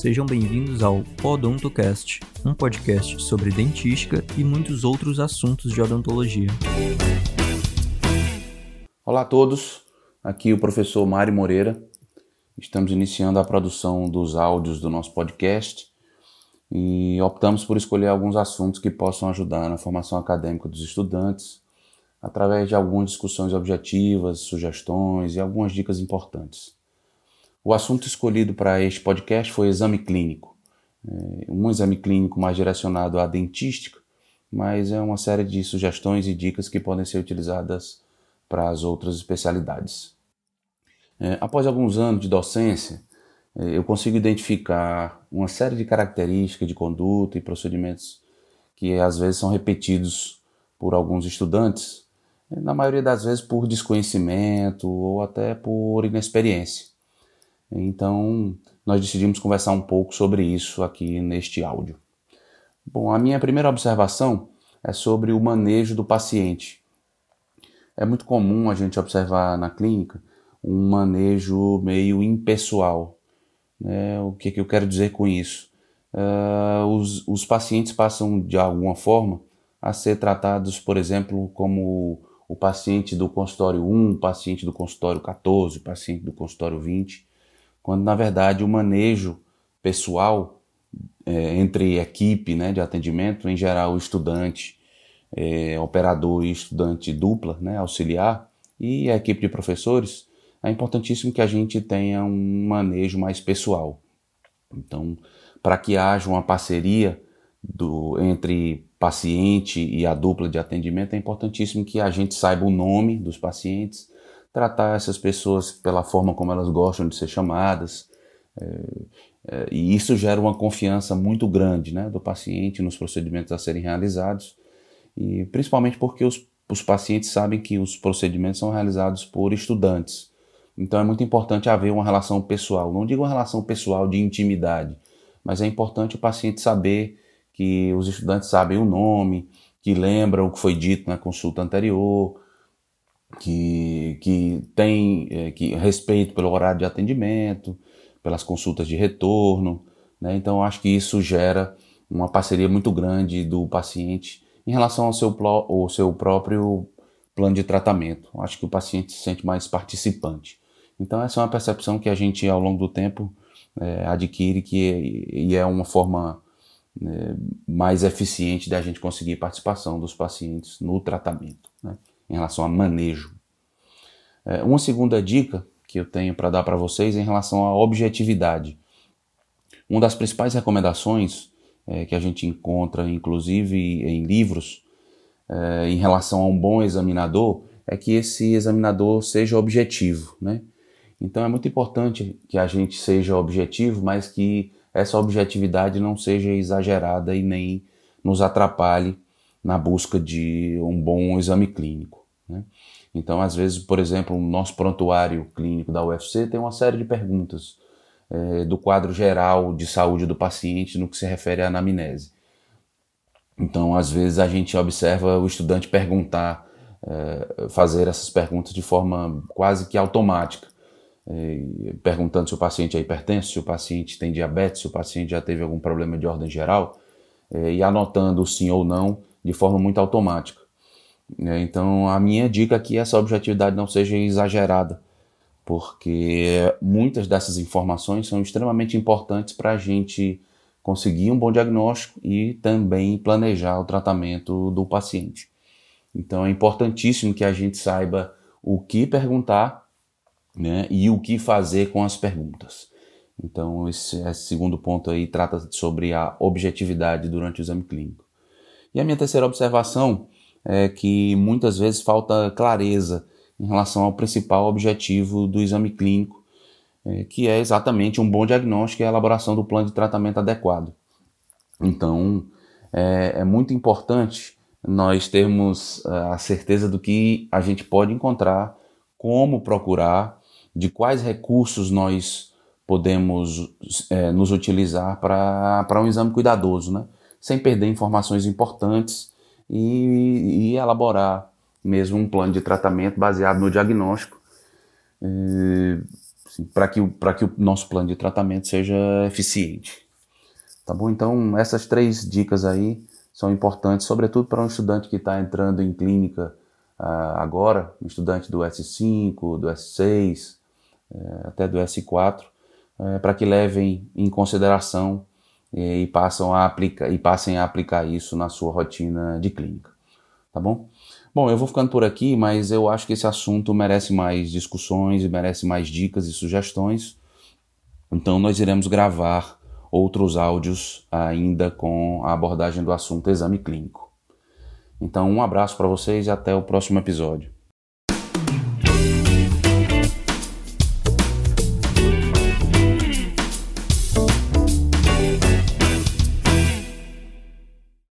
Sejam bem-vindos ao Odontocast, um podcast sobre dentística e muitos outros assuntos de odontologia. Olá a todos, aqui o professor Mário Moreira. Estamos iniciando a produção dos áudios do nosso podcast e optamos por escolher alguns assuntos que possam ajudar na formação acadêmica dos estudantes, através de algumas discussões objetivas, sugestões e algumas dicas importantes. O assunto escolhido para este podcast foi exame clínico. É, um exame clínico mais direcionado à dentística, mas é uma série de sugestões e dicas que podem ser utilizadas para as outras especialidades. É, após alguns anos de docência, é, eu consigo identificar uma série de características de conduta e procedimentos que às vezes são repetidos por alguns estudantes, na maioria das vezes por desconhecimento ou até por inexperiência. Então, nós decidimos conversar um pouco sobre isso aqui neste áudio. Bom, a minha primeira observação é sobre o manejo do paciente. É muito comum a gente observar na clínica um manejo meio impessoal. Né? O que, que eu quero dizer com isso? Uh, os, os pacientes passam de alguma forma a ser tratados, por exemplo, como o paciente do consultório 1, o paciente do consultório 14, o paciente do consultório 20 quando na verdade o manejo pessoal é, entre equipe né, de atendimento, em geral estudante, é, operador e estudante dupla, né, auxiliar, e a equipe de professores, é importantíssimo que a gente tenha um manejo mais pessoal. Então, para que haja uma parceria do, entre paciente e a dupla de atendimento, é importantíssimo que a gente saiba o nome dos pacientes, tratar essas pessoas pela forma como elas gostam de ser chamadas. É, é, e isso gera uma confiança muito grande né, do paciente nos procedimentos a serem realizados, e principalmente porque os, os pacientes sabem que os procedimentos são realizados por estudantes. Então é muito importante haver uma relação pessoal. Não digo uma relação pessoal de intimidade, mas é importante o paciente saber que os estudantes sabem o nome, que lembram o que foi dito na consulta anterior, que, que tem é, que respeito pelo horário de atendimento, pelas consultas de retorno. Né? Então, acho que isso gera uma parceria muito grande do paciente em relação ao seu, ao seu próprio plano de tratamento. Acho que o paciente se sente mais participante. Então, essa é uma percepção que a gente, ao longo do tempo, é, adquire que, e é uma forma é, mais eficiente da gente conseguir participação dos pacientes no tratamento. Né? Em relação a manejo. É, uma segunda dica que eu tenho para dar para vocês é em relação à objetividade. Uma das principais recomendações é, que a gente encontra, inclusive em livros, é, em relação a um bom examinador, é que esse examinador seja objetivo. Né? Então é muito importante que a gente seja objetivo, mas que essa objetividade não seja exagerada e nem nos atrapalhe na busca de um bom exame clínico. Né? Então, às vezes, por exemplo, o nosso prontuário clínico da UFC tem uma série de perguntas é, do quadro geral de saúde do paciente no que se refere à anamnese. Então, às vezes, a gente observa o estudante perguntar, é, fazer essas perguntas de forma quase que automática, é, perguntando se o paciente é hipertenso, se o paciente tem diabetes, se o paciente já teve algum problema de ordem geral, e anotando sim ou não de forma muito automática. Né? Então, a minha dica aqui é essa objetividade não seja exagerada, porque muitas dessas informações são extremamente importantes para a gente conseguir um bom diagnóstico e também planejar o tratamento do paciente. Então, é importantíssimo que a gente saiba o que perguntar né, e o que fazer com as perguntas. Então, esse, esse segundo ponto aí trata sobre a objetividade durante o exame clínico. E a minha terceira observação é que muitas vezes falta clareza em relação ao principal objetivo do exame clínico, é, que é exatamente um bom diagnóstico e a elaboração do plano de tratamento adequado. Então, é, é muito importante nós termos é, a certeza do que a gente pode encontrar, como procurar, de quais recursos nós podemos é, nos utilizar para um exame cuidadoso, né? sem perder informações importantes e, e elaborar mesmo um plano de tratamento baseado no diagnóstico, assim, para que, que o nosso plano de tratamento seja eficiente. Tá bom? Então, essas três dicas aí são importantes, sobretudo para um estudante que está entrando em clínica uh, agora, um estudante do S5, do S6, uh, até do S4, uh, para que levem em consideração e, passam a aplicar, e passem a aplicar isso na sua rotina de clínica. Tá bom? Bom, eu vou ficando por aqui, mas eu acho que esse assunto merece mais discussões e merece mais dicas e sugestões. Então, nós iremos gravar outros áudios ainda com a abordagem do assunto exame clínico. Então, um abraço para vocês e até o próximo episódio.